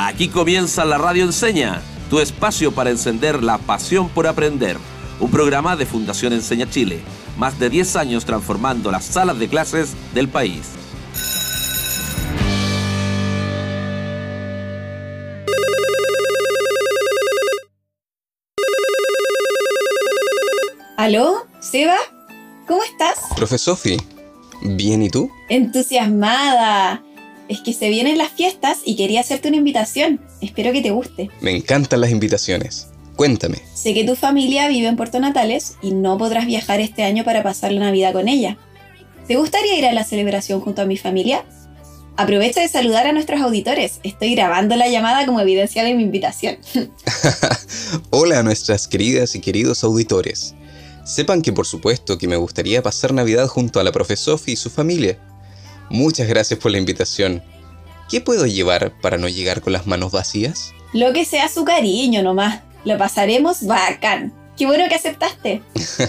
Aquí comienza la Radio Enseña, tu espacio para encender la pasión por aprender. Un programa de Fundación Enseña Chile, más de 10 años transformando las salas de clases del país. ¿Aló? ¿Seba? ¿Cómo estás? Profe Sofi, ¿bien y tú? Entusiasmada. Es que se vienen las fiestas y quería hacerte una invitación. Espero que te guste. Me encantan las invitaciones. Cuéntame. Sé que tu familia vive en Puerto Natales y no podrás viajar este año para pasar la Navidad con ella. ¿Te gustaría ir a la celebración junto a mi familia? Aprovecha de saludar a nuestros auditores. Estoy grabando la llamada como evidencia de mi invitación. Hola a nuestras queridas y queridos auditores. Sepan que por supuesto que me gustaría pasar Navidad junto a la profe Sophie y su familia. Muchas gracias por la invitación. ¿Qué puedo llevar para no llegar con las manos vacías? Lo que sea su cariño nomás. Lo pasaremos bacán. Qué bueno que aceptaste.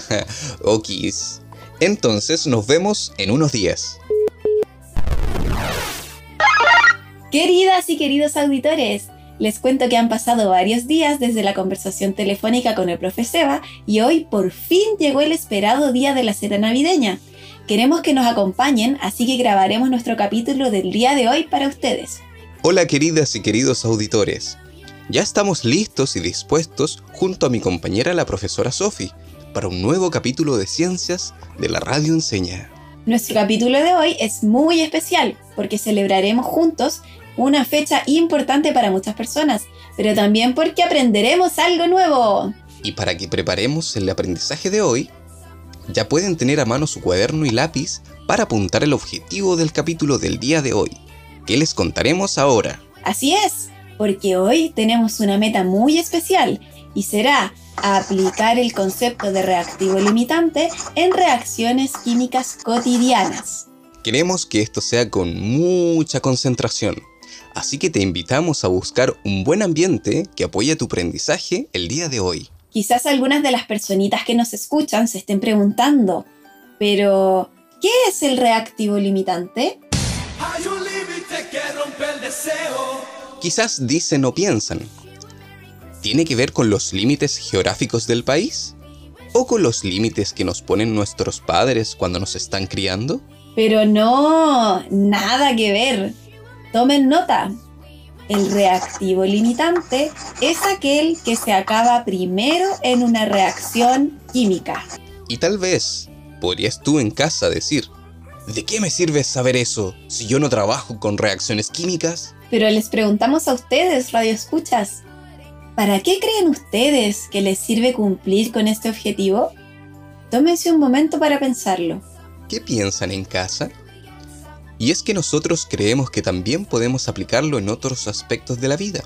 Okis. Entonces nos vemos en unos días. Queridas y queridos auditores, les cuento que han pasado varios días desde la conversación telefónica con el profe Seba y hoy por fin llegó el esperado día de la cena navideña. Queremos que nos acompañen, así que grabaremos nuestro capítulo del día de hoy para ustedes. Hola queridas y queridos auditores. Ya estamos listos y dispuestos junto a mi compañera la profesora Sophie para un nuevo capítulo de ciencias de la radio enseña. Nuestro capítulo de hoy es muy especial porque celebraremos juntos una fecha importante para muchas personas, pero también porque aprenderemos algo nuevo. Y para que preparemos el aprendizaje de hoy, ya pueden tener a mano su cuaderno y lápiz para apuntar el objetivo del capítulo del día de hoy, que les contaremos ahora. Así es, porque hoy tenemos una meta muy especial y será aplicar el concepto de reactivo limitante en reacciones químicas cotidianas. Queremos que esto sea con mucha concentración, Así que te invitamos a buscar un buen ambiente que apoye tu aprendizaje el día de hoy. Quizás algunas de las personitas que nos escuchan se estén preguntando, pero ¿qué es el reactivo limitante? Hay un límite que rompe el deseo. Quizás dicen o piensan, ¿tiene que ver con los límites geográficos del país? ¿O con los límites que nos ponen nuestros padres cuando nos están criando? Pero no, nada que ver. Tomen nota. El reactivo limitante es aquel que se acaba primero en una reacción química. Y tal vez podrías tú en casa decir, ¿de qué me sirve saber eso si yo no trabajo con reacciones químicas? Pero les preguntamos a ustedes, Radio Escuchas, ¿para qué creen ustedes que les sirve cumplir con este objetivo? Tómense un momento para pensarlo. ¿Qué piensan en casa? Y es que nosotros creemos que también podemos aplicarlo en otros aspectos de la vida.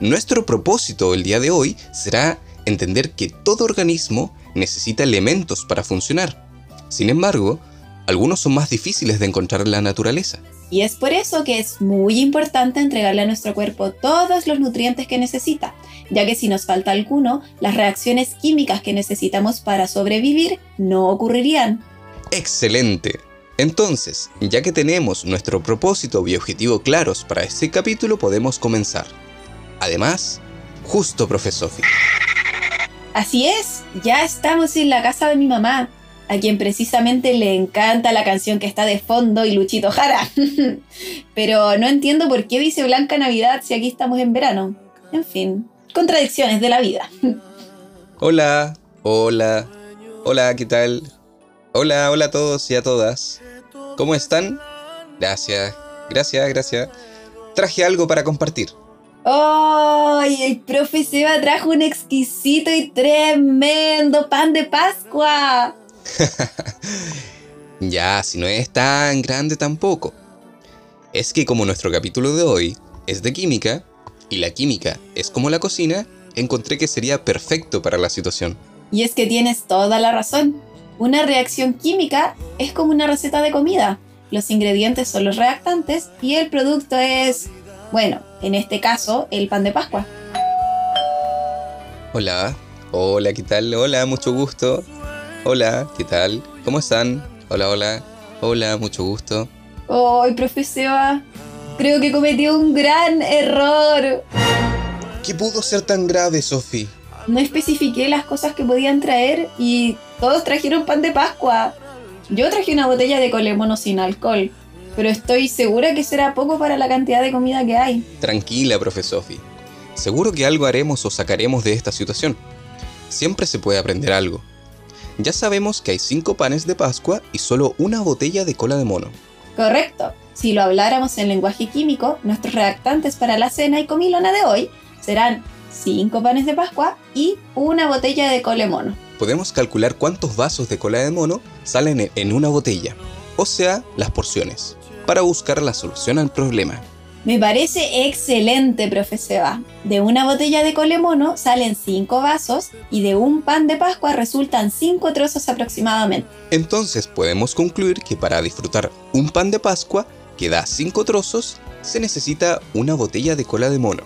Nuestro propósito el día de hoy será entender que todo organismo necesita elementos para funcionar. Sin embargo, algunos son más difíciles de encontrar en la naturaleza. Y es por eso que es muy importante entregarle a nuestro cuerpo todos los nutrientes que necesita, ya que si nos falta alguno, las reacciones químicas que necesitamos para sobrevivir no ocurrirían. ¡Excelente! Entonces, ya que tenemos nuestro propósito y objetivo claros para este capítulo, podemos comenzar. Además, justo, profe Sofi. Así es, ya estamos en la casa de mi mamá, a quien precisamente le encanta la canción que está de fondo y Luchito Jara. Pero no entiendo por qué dice Blanca Navidad si aquí estamos en verano. En fin, contradicciones de la vida. Hola, hola, hola, ¿qué tal? Hola, hola a todos y a todas. ¿Cómo están? Gracias, gracias, gracias. Traje algo para compartir. ¡Ay! el profe Seba trajo un exquisito y tremendo pan de Pascua. ya, si no es tan grande tampoco. Es que como nuestro capítulo de hoy es de química, y la química es como la cocina, encontré que sería perfecto para la situación. Y es que tienes toda la razón. Una reacción química es como una receta de comida. Los ingredientes son los reactantes y el producto es, bueno, en este caso, el pan de Pascua. Hola, hola, ¿qué tal? Hola, mucho gusto. Hola, ¿qué tal? ¿Cómo están? Hola, hola. Hola, mucho gusto. Hoy, profe Seba. Creo que cometí un gran error. ¿Qué pudo ser tan grave, Sophie? No especifiqué las cosas que podían traer y todos trajeron pan de Pascua. Yo traje una botella de colemono sin alcohol, pero estoy segura que será poco para la cantidad de comida que hay. Tranquila, profe Sophie. Seguro que algo haremos o sacaremos de esta situación. Siempre se puede aprender algo. Ya sabemos que hay cinco panes de Pascua y solo una botella de cola de mono. Correcto. Si lo habláramos en lenguaje químico, nuestros reactantes para la cena y comilona de hoy serán cinco panes de Pascua y una botella de colemono. Podemos calcular cuántos vasos de cola de mono salen en una botella, o sea, las porciones, para buscar la solución al problema. Me parece excelente, profe Seba. De una botella de colemono salen 5 vasos y de un pan de Pascua resultan 5 trozos aproximadamente. Entonces podemos concluir que para disfrutar un pan de Pascua que da 5 trozos, se necesita una botella de cola de mono.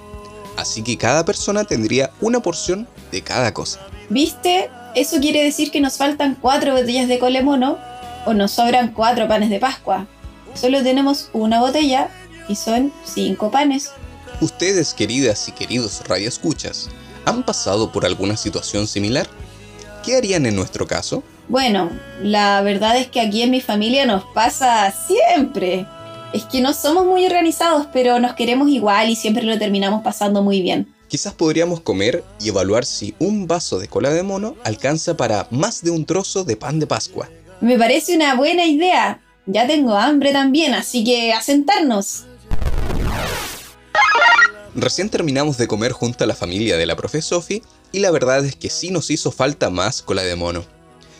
Así que cada persona tendría una porción de cada cosa. ¿Viste? Eso quiere decir que nos faltan 4 botellas de colemono o nos sobran 4 panes de Pascua. Solo tenemos una botella y son cinco panes. Ustedes, queridas y queridos radioescuchas, ¿han pasado por alguna situación similar? ¿Qué harían en nuestro caso? Bueno, la verdad es que aquí en mi familia nos pasa siempre. Es que no somos muy organizados, pero nos queremos igual y siempre lo terminamos pasando muy bien. Quizás podríamos comer y evaluar si un vaso de cola de mono alcanza para más de un trozo de pan de Pascua. Me parece una buena idea. Ya tengo hambre también, así que a sentarnos. Recién terminamos de comer junto a la familia de la profe Sophie y la verdad es que sí nos hizo falta más cola de mono.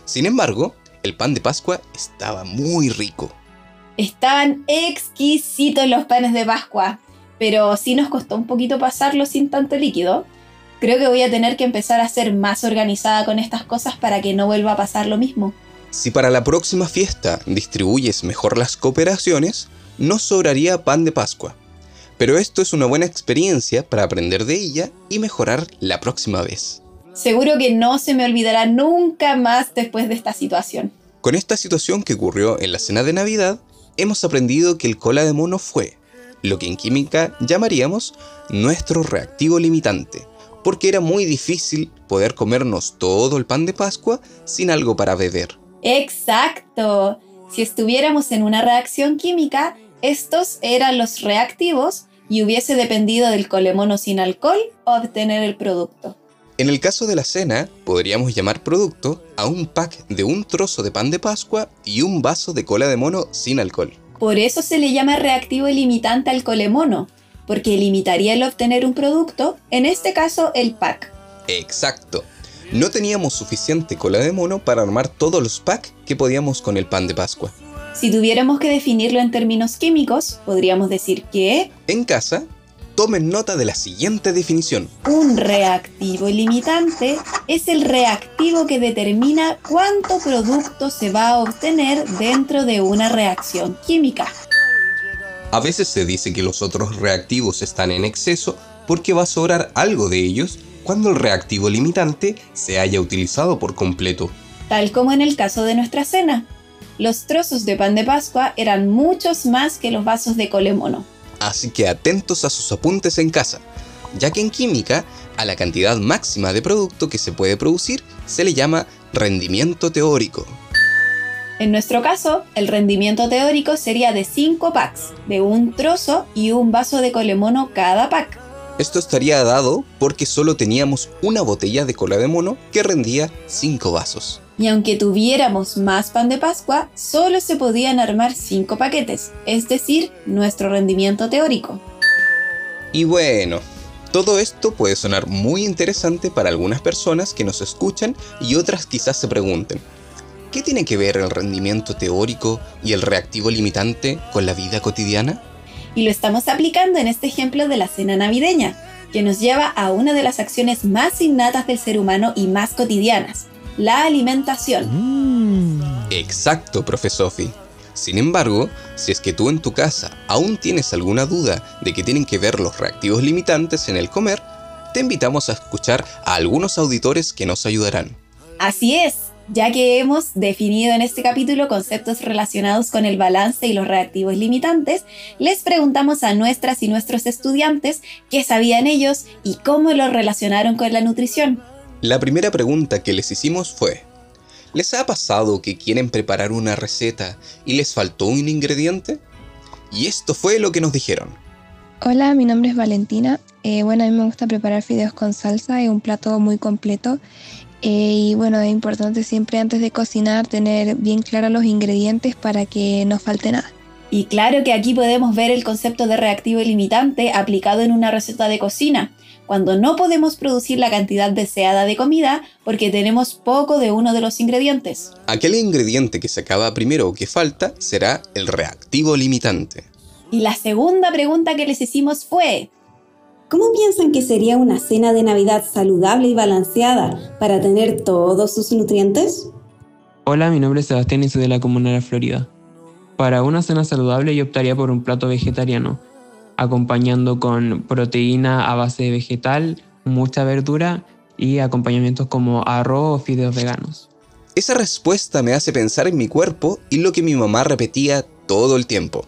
Sin embargo, el pan de Pascua estaba muy rico. Estaban exquisitos los panes de Pascua, pero sí nos costó un poquito pasarlo sin tanto líquido. Creo que voy a tener que empezar a ser más organizada con estas cosas para que no vuelva a pasar lo mismo. Si para la próxima fiesta distribuyes mejor las cooperaciones, no sobraría pan de Pascua. Pero esto es una buena experiencia para aprender de ella y mejorar la próxima vez. Seguro que no se me olvidará nunca más después de esta situación. Con esta situación que ocurrió en la cena de Navidad, hemos aprendido que el cola de mono fue lo que en química llamaríamos nuestro reactivo limitante, porque era muy difícil poder comernos todo el pan de Pascua sin algo para beber. Exacto. Si estuviéramos en una reacción química, estos eran los reactivos y hubiese dependido del colemono sin alcohol obtener el producto. En el caso de la cena, podríamos llamar producto a un pack de un trozo de pan de Pascua y un vaso de cola de mono sin alcohol. Por eso se le llama reactivo limitante al colemono, porque limitaría el obtener un producto, en este caso el pack. Exacto. No teníamos suficiente cola de mono para armar todos los packs que podíamos con el pan de Pascua. Si tuviéramos que definirlo en términos químicos, podríamos decir que En casa, tomen nota de la siguiente definición. un reactivo limitante es el reactivo que determina cuánto producto se va a obtener dentro de una reacción química. A veces se dice que los otros reactivos están en exceso porque va a sobrar algo de ellos cuando el reactivo limitante se haya utilizado por completo. Tal como en el caso de nuestra cena. Los trozos de pan de Pascua eran muchos más que los vasos de colemono. Así que atentos a sus apuntes en casa, ya que en química a la cantidad máxima de producto que se puede producir se le llama rendimiento teórico. En nuestro caso, el rendimiento teórico sería de 5 packs, de un trozo y un vaso de colemono cada pack. Esto estaría dado porque solo teníamos una botella de cola de mono que rendía 5 vasos. Y aunque tuviéramos más pan de Pascua, solo se podían armar 5 paquetes, es decir, nuestro rendimiento teórico. Y bueno, todo esto puede sonar muy interesante para algunas personas que nos escuchan y otras quizás se pregunten, ¿qué tiene que ver el rendimiento teórico y el reactivo limitante con la vida cotidiana? Y lo estamos aplicando en este ejemplo de la cena navideña, que nos lleva a una de las acciones más innatas del ser humano y más cotidianas, la alimentación. Exacto, profe Sophie. Sin embargo, si es que tú en tu casa aún tienes alguna duda de que tienen que ver los reactivos limitantes en el comer, te invitamos a escuchar a algunos auditores que nos ayudarán. Así es, Ya que hemos definido en este capítulo conceptos relacionados con el balance y los reactivos limitantes, les preguntamos a nuestras y nuestros estudiantes qué sabían ellos y cómo lo relacionaron con la nutrición. La primera pregunta que les hicimos fue, ¿les ha pasado que quieren preparar una receta y les faltó un ingrediente? Y esto fue lo que nos dijeron. Hola, mi nombre es Valentina. Eh, bueno, a mí me gusta preparar fideos con salsa, es un plato muy completo eh, y bueno, es importante siempre antes de cocinar tener bien claros los ingredientes para que no falte nada. Y claro que aquí podemos ver el concepto de reactivo limitante aplicado en una receta de cocina, cuando no podemos producir la cantidad deseada de comida porque tenemos poco de uno de los ingredientes. Aquel ingrediente que se acaba primero o que falta será el reactivo limitante. Y la segunda pregunta que les hicimos fue, ¿Cómo piensan que sería una cena de Navidad saludable y balanceada para tener todos sus nutrientes? Hola, mi nombre es Sebastián y soy de la Comuna de Florida. Para una cena saludable yo optaría por un plato vegetariano, acompañando con proteína a base de vegetal, mucha verdura y acompañamientos como arroz o fideos veganos. Esa respuesta me hace pensar en mi cuerpo y lo que mi mamá repetía todo el tiempo.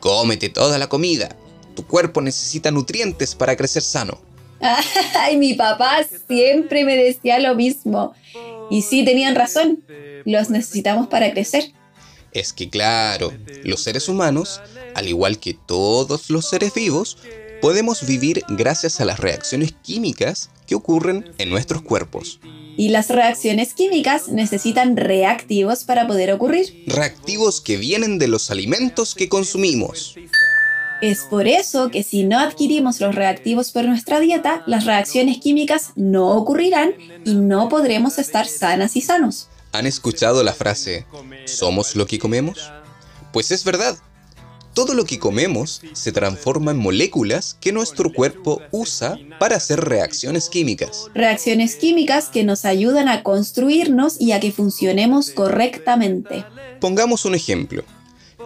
Cómete toda la comida, tu cuerpo necesita nutrientes para crecer sano. Ay, mi papá siempre me decía lo mismo. Y sí, tenían razón. Los necesitamos para crecer. Es que claro, los seres humanos, al igual que todos los seres vivos, podemos vivir gracias a las reacciones químicas que ocurren en nuestros cuerpos. Y las reacciones químicas necesitan reactivos para poder ocurrir. Reactivos que vienen de los alimentos que consumimos. Es por eso que si no adquirimos los reactivos por nuestra dieta, las reacciones químicas no ocurrirán y no podremos estar sanas y sanos. ¿Han escuchado la frase, ¿somos lo que comemos? Pues es verdad. Todo lo que comemos se transforma en moléculas que nuestro cuerpo usa para hacer reacciones químicas. Reacciones químicas que nos ayudan a construirnos y a que funcionemos correctamente. Pongamos un ejemplo.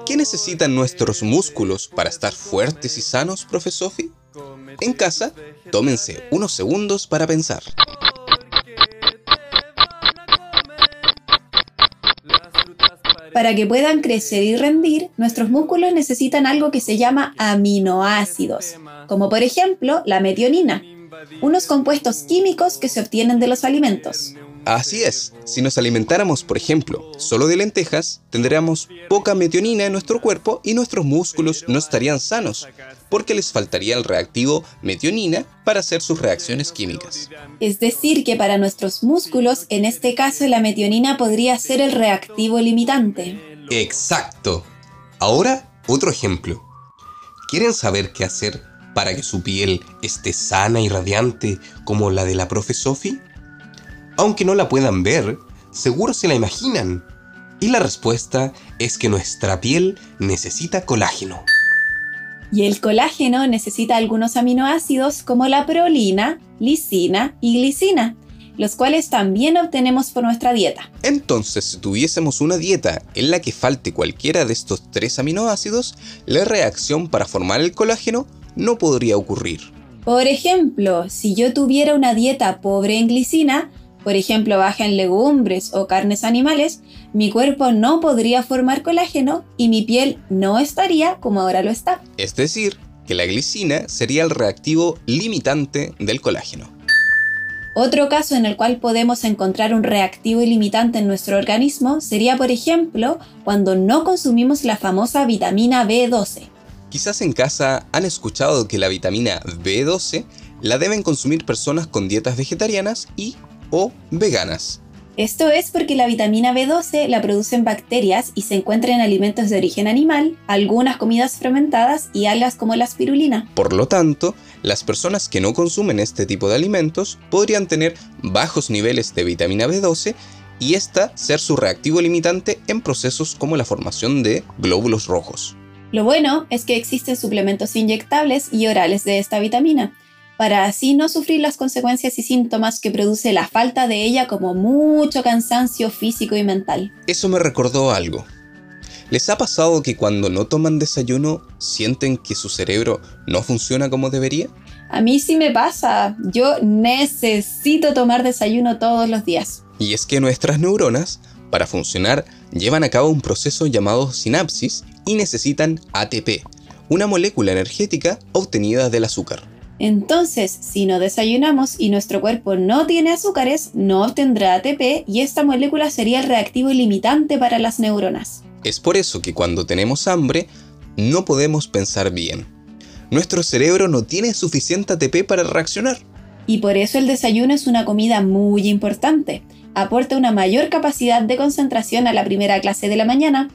¿Qué necesitan nuestros músculos para estar fuertes y sanos, profe Sofi? En casa, tómense unos segundos para pensar. Para que puedan crecer y rendir, nuestros músculos necesitan algo que se llama aminoácidos, como por ejemplo la metionina, unos compuestos químicos que se obtienen de los alimentos. Así es, si nos alimentáramos, por ejemplo, solo de lentejas, tendríamos poca metionina en nuestro cuerpo y nuestros músculos no estarían sanos, porque les faltaría el reactivo metionina para hacer sus reacciones químicas. Es decir, que para nuestros músculos, en este caso la metionina podría ser el reactivo limitante. Exacto. Ahora, otro ejemplo. ¿Quieren saber qué hacer para que su piel esté sana y radiante como la de la profe Sophie? Aunque no la puedan ver, seguro se la imaginan. Y la respuesta es que nuestra piel necesita colágeno. Y el colágeno necesita algunos aminoácidos como la prolina, lisina y glicina, los cuales también obtenemos por nuestra dieta. Entonces, si tuviésemos una dieta en la que falte cualquiera de estos tres aminoácidos, la reacción para formar el colágeno no podría ocurrir. Por ejemplo, si yo tuviera una dieta pobre en glicina, por ejemplo baja en legumbres o carnes animales, mi cuerpo no podría formar colágeno y mi piel no estaría como ahora lo está. Es decir, que la glicina sería el reactivo limitante del colágeno. Otro caso en el cual podemos encontrar un reactivo limitante en nuestro organismo sería, por ejemplo, cuando no consumimos la famosa vitamina B12. Quizás en casa han escuchado que la vitamina B12 la deben consumir personas con dietas vegetarianas y o veganas. Esto es porque la vitamina B12 la producen bacterias y se encuentra en alimentos de origen animal, algunas comidas fermentadas y algas como la espirulina. Por lo tanto, las personas que no consumen este tipo de alimentos podrían tener bajos niveles de vitamina B12 y esta ser su reactivo limitante en procesos como la formación de glóbulos rojos. Lo bueno es que existen suplementos inyectables y orales de esta vitamina, para así no sufrir las consecuencias y síntomas que produce la falta de ella como mucho cansancio físico y mental. Eso me recordó algo. ¿Les ha pasado que cuando no toman desayuno sienten que su cerebro no funciona como debería? A mí sí me pasa. Yo necesito tomar desayuno todos los días. Y es que nuestras neuronas, para funcionar, llevan a cabo un proceso llamado sinapsis y necesitan ATP, una molécula energética obtenida del azúcar. Entonces, si no desayunamos y nuestro cuerpo no tiene azúcares, no obtendrá ATP y esta molécula sería el reactivo limitante para las neuronas. Es por eso que cuando tenemos hambre, no podemos pensar bien. Nuestro cerebro no tiene suficiente ATP para reaccionar. Y por eso el desayuno es una comida muy importante. Aporta una mayor capacidad de concentración a la primera clase de la mañana.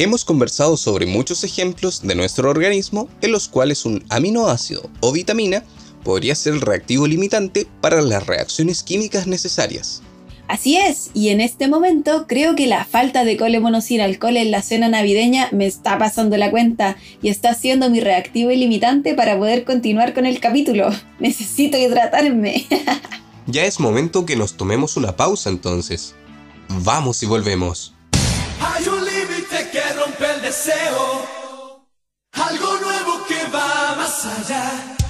Hemos conversado sobre muchos ejemplos de nuestro organismo en los cuales un aminoácido o vitamina podría ser el reactivo limitante para las reacciones químicas necesarias. Así es, y en este momento creo que la falta de colemono sin alcohol en la cena navideña me está pasando la cuenta y está siendo mi reactivo ilimitante para poder continuar con el capítulo. Necesito hidratarme. ya es momento que nos tomemos una pausa entonces. Vamos y volvemos. Algo nuevo que va más allá.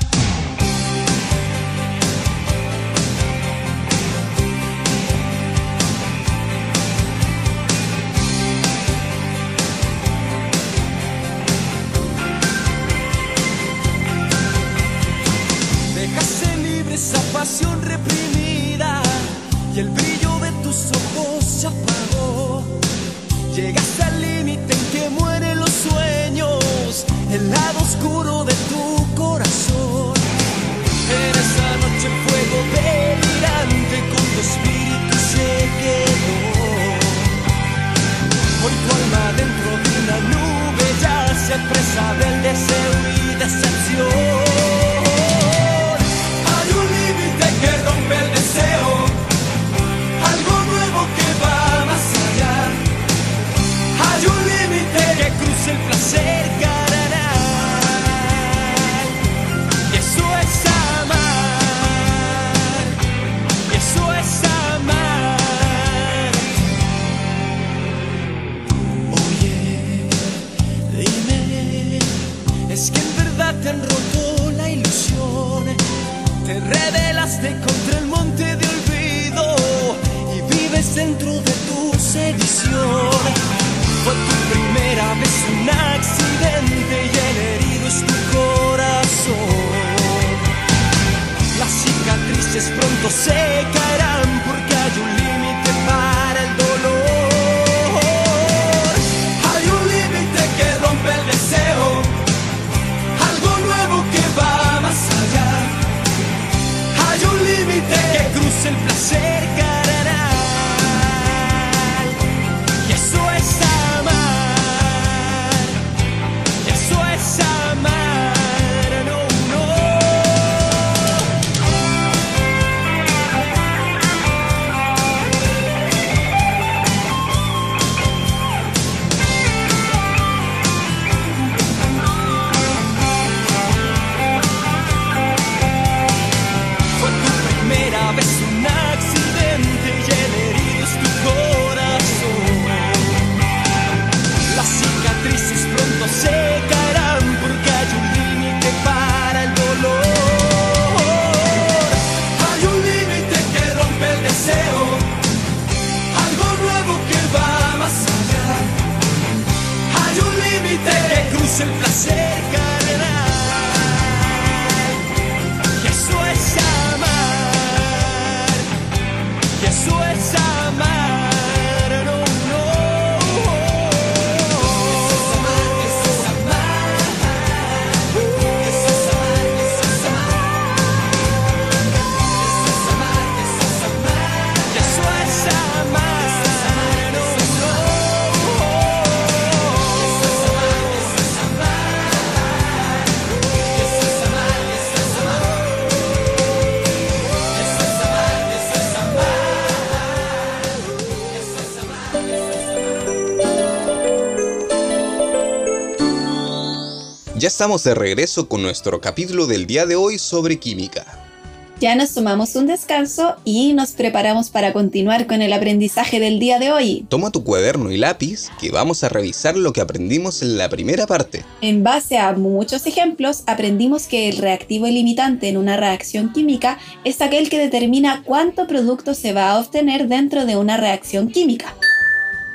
Estamos de regreso con nuestro capítulo del día de hoy sobre química. Ya nos tomamos un descanso y nos preparamos para continuar con el aprendizaje del día de hoy. Toma tu cuaderno y lápiz que vamos a revisar lo que aprendimos en la primera parte. En base a muchos ejemplos, aprendimos que el reactivo limitante en una reacción química es aquel que determina cuánto producto se va a obtener dentro de una reacción química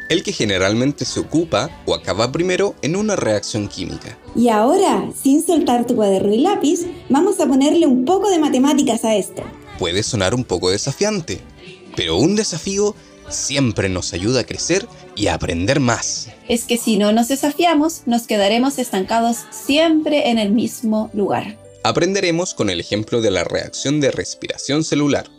el que generalmente se ocupa o acaba primero en una reacción química. Y ahora, sin soltar tu cuaderno y lápiz, vamos a ponerle un poco de matemáticas a esto. Puede sonar un poco desafiante, pero un desafío siempre nos ayuda a crecer y a aprender más. Es que si no nos desafiamos, nos quedaremos estancados siempre en el mismo lugar. Aprenderemos con el ejemplo de la reacción de respiración celular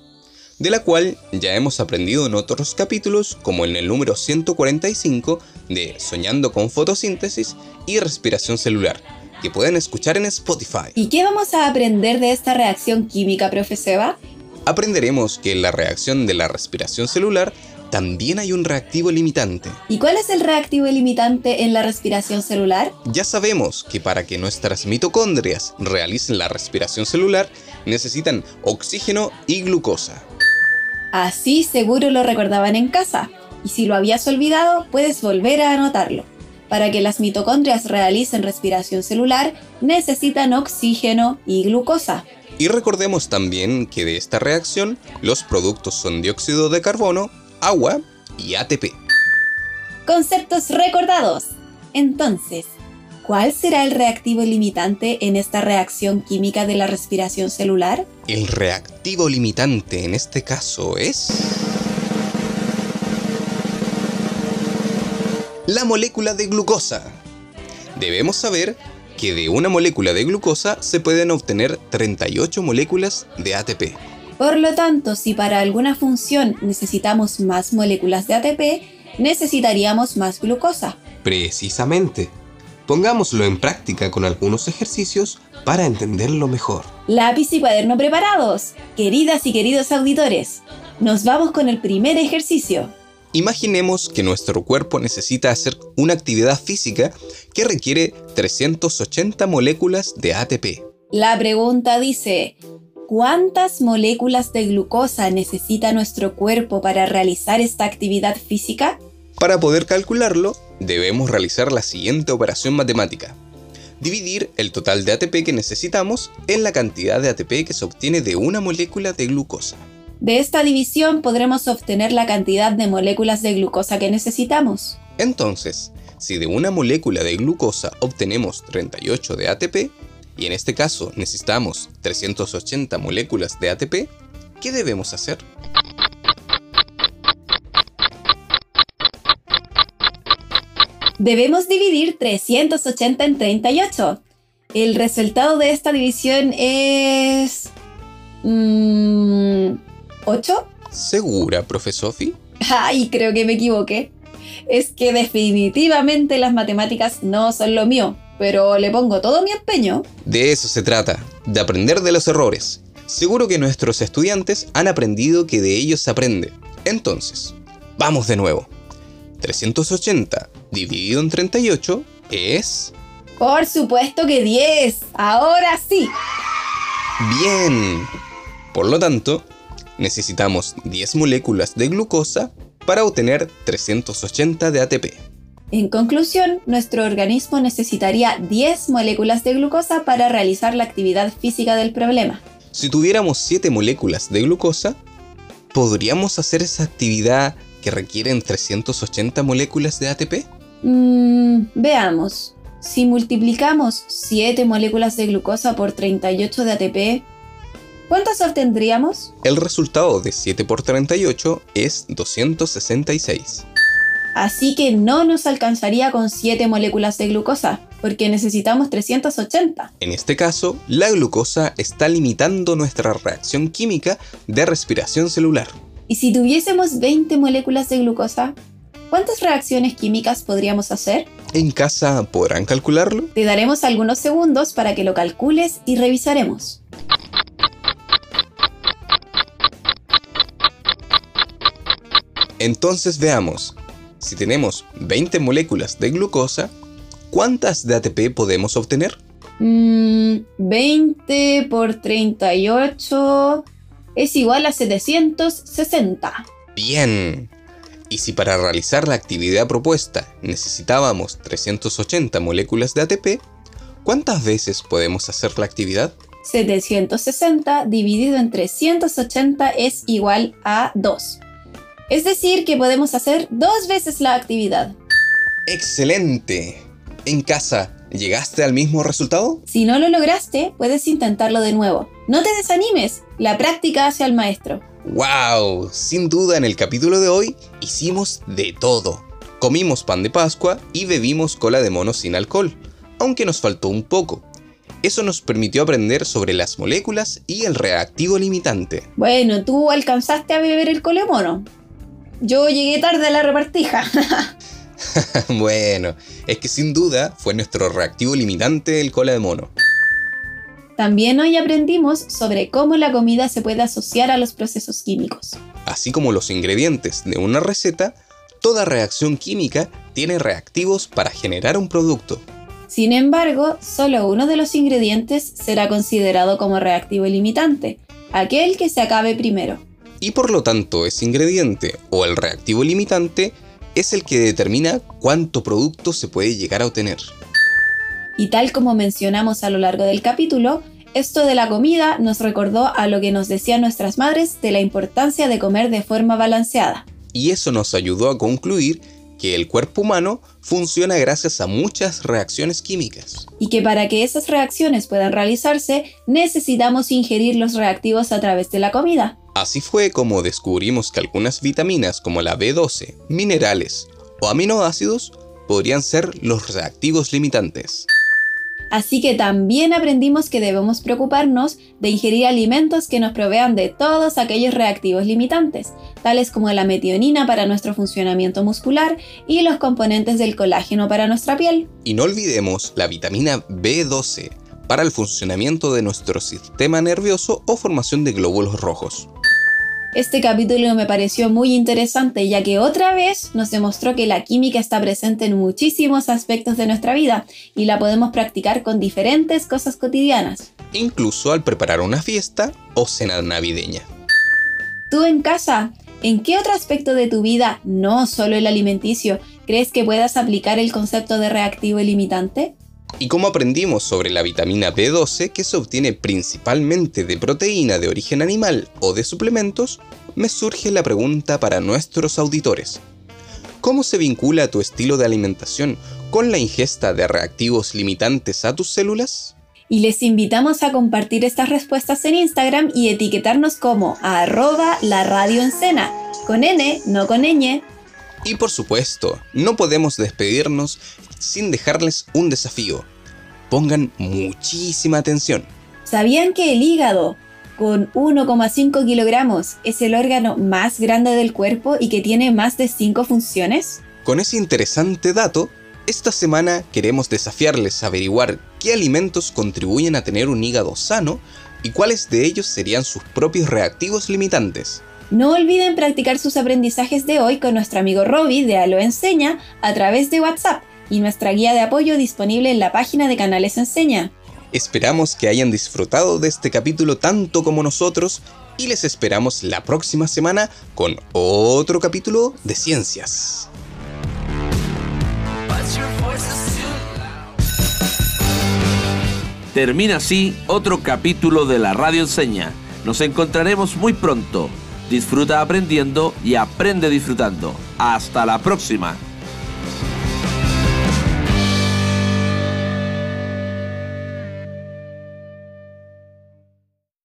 de la cual ya hemos aprendido en otros capítulos como en el número 145 de Soñando con fotosíntesis y respiración celular, que pueden escuchar en Spotify. ¿Y qué vamos a aprender de esta reacción química, profe Seba? Aprenderemos que en la reacción de la respiración celular también hay un reactivo limitante. ¿Y cuál es el reactivo limitante en la respiración celular? Ya sabemos que para que nuestras mitocondrias realicen la respiración celular necesitan oxígeno y glucosa. Así seguro lo recordaban en casa, y si lo habías olvidado, puedes volver a anotarlo. Para que las mitocondrias realicen respiración celular, necesitan oxígeno y glucosa. Y recordemos también que de esta reacción, los productos son dióxido de carbono, agua y ATP. Conceptos recordados. Entonces, ¿Cuál será el reactivo limitante en esta reacción química de la respiración celular? El reactivo limitante en este caso es... La molécula de glucosa. Debemos saber que de una molécula de glucosa se pueden obtener 38 moléculas de ATP. Por lo tanto, si para alguna función necesitamos más moléculas de ATP, necesitaríamos más glucosa. Precisamente. Pongámoslo en práctica con algunos ejercicios para entenderlo mejor. Lápiz y cuaderno preparados. Queridas y queridos auditores, nos vamos con el primer ejercicio. Imaginemos que nuestro cuerpo necesita hacer una actividad física que requiere 380 moléculas de ATP. La pregunta dice, ¿cuántas moléculas de glucosa necesita nuestro cuerpo para realizar esta actividad física? Para poder calcularlo, debemos realizar la siguiente operación matemática. Dividir el total de ATP que necesitamos en la cantidad de ATP que se obtiene de una molécula de glucosa. De esta división podremos obtener la cantidad de moléculas de glucosa que necesitamos. Entonces, si de una molécula de glucosa obtenemos 38 de ATP, y en este caso necesitamos 380 moléculas de ATP, ¿qué debemos hacer? Debemos dividir 380 en 38. El resultado de esta división es... ¿8? Mm, ¿Segura, profe Sophie? Ay, creo que me equivoqué. Es que definitivamente las matemáticas no son lo mío, pero le pongo todo mi empeño. De eso se trata, de aprender de los errores. Seguro que nuestros estudiantes han aprendido que de ellos se aprende. Entonces, vamos de nuevo. 380 dividido en 38 es... Por supuesto que 10. Ahora sí. Bien. Por lo tanto, necesitamos 10 moléculas de glucosa para obtener 380 de ATP. En conclusión, nuestro organismo necesitaría 10 moléculas de glucosa para realizar la actividad física del problema. Si tuviéramos 7 moléculas de glucosa, ¿podríamos hacer esa actividad que requieren 380 moléculas de ATP? Mm, veamos. Si multiplicamos 7 moléculas de glucosa por 38 de ATP, ¿cuántas obtendríamos? El resultado de 7 por 38 es 266. Así que no nos alcanzaría con 7 moléculas de glucosa, porque necesitamos 380. En este caso, la glucosa está limitando nuestra reacción química de respiración celular. Y si tuviésemos 20 moléculas de glucosa, ¿cuántas reacciones químicas podríamos hacer? ¿En casa podrán calcularlo? Te daremos algunos segundos para que lo calcules y revisaremos. Entonces veamos, si tenemos 20 moléculas de glucosa, ¿cuántas de ATP podemos obtener? 20 mm, por 38 es igual a 760. Bien. Y si para realizar la actividad propuesta necesitábamos 380 moléculas de ATP, ¿cuántas veces podemos hacer la actividad? 760 dividido en 380 es igual a 2. Es decir, que podemos hacer dos veces la actividad. ¡Excelente! En casa, ¿llegaste al mismo resultado? Si no lo lograste, puedes intentarlo de nuevo. No te desanimes, la práctica hace al maestro. ¡Wow! Sin duda en el capítulo de hoy hicimos de todo. Comimos pan de Pascua y bebimos cola de mono sin alcohol, aunque nos faltó un poco. Eso nos permitió aprender sobre las moléculas y el reactivo limitante. Bueno, tú alcanzaste a beber el colemono. Yo llegué tarde a la repartija. bueno, es que sin duda fue nuestro reactivo limitante el cola de mono. También hoy aprendimos sobre cómo la comida se puede asociar a los procesos químicos. Así como los ingredientes de una receta, toda reacción química tiene reactivos para generar un producto. Sin embargo, solo uno de los ingredientes será considerado como reactivo limitante, aquel que se acabe primero. Y por lo tanto, ese ingrediente o el reactivo limitante es el que determina cuánto producto se puede llegar a obtener. Y tal como mencionamos a lo largo del capítulo, esto de la comida nos recordó a lo que nos decían nuestras madres de la importancia de comer de forma balanceada. Y eso nos ayudó a concluir que el cuerpo humano funciona gracias a muchas reacciones químicas. Y que para que esas reacciones puedan realizarse necesitamos ingerir los reactivos a través de la comida. Así fue como descubrimos que algunas vitaminas como la B12, minerales o aminoácidos podrían ser los reactivos limitantes. Así que también aprendimos que debemos preocuparnos de ingerir alimentos que nos provean de todos aquellos reactivos limitantes, tales como la metionina para nuestro funcionamiento muscular y los componentes del colágeno para nuestra piel. Y no olvidemos la vitamina B12 para el funcionamiento de nuestro sistema nervioso o formación de glóbulos rojos. Este capítulo me pareció muy interesante ya que otra vez nos demostró que la química está presente en muchísimos aspectos de nuestra vida y la podemos practicar con diferentes cosas cotidianas. Incluso al preparar una fiesta o cena navideña. Tú en casa, ¿en qué otro aspecto de tu vida, no solo el alimenticio, crees que puedas aplicar el concepto de reactivo ilimitante? Y como aprendimos sobre la vitamina B12 que se obtiene principalmente de proteína de origen animal o de suplementos, me surge la pregunta para nuestros auditores. ¿Cómo se vincula tu estilo de alimentación con la ingesta de reactivos limitantes a tus células? Y les invitamos a compartir estas respuestas en Instagram y etiquetarnos como arroba la radio con N, no con ñ. Y por supuesto, no podemos despedirnos sin dejarles un desafío. Pongan muchísima atención. ¿Sabían que el hígado, con 1,5 kilogramos, es el órgano más grande del cuerpo y que tiene más de 5 funciones? Con ese interesante dato, esta semana queremos desafiarles a averiguar qué alimentos contribuyen a tener un hígado sano y cuáles de ellos serían sus propios reactivos limitantes. No olviden practicar sus aprendizajes de hoy con nuestro amigo Robbie de Alo Enseña a través de WhatsApp y nuestra guía de apoyo disponible en la página de Canales Enseña. Esperamos que hayan disfrutado de este capítulo tanto como nosotros y les esperamos la próxima semana con otro capítulo de ciencias. Termina así otro capítulo de la Radio Enseña. Nos encontraremos muy pronto. Disfruta aprendiendo y aprende disfrutando. Hasta la próxima.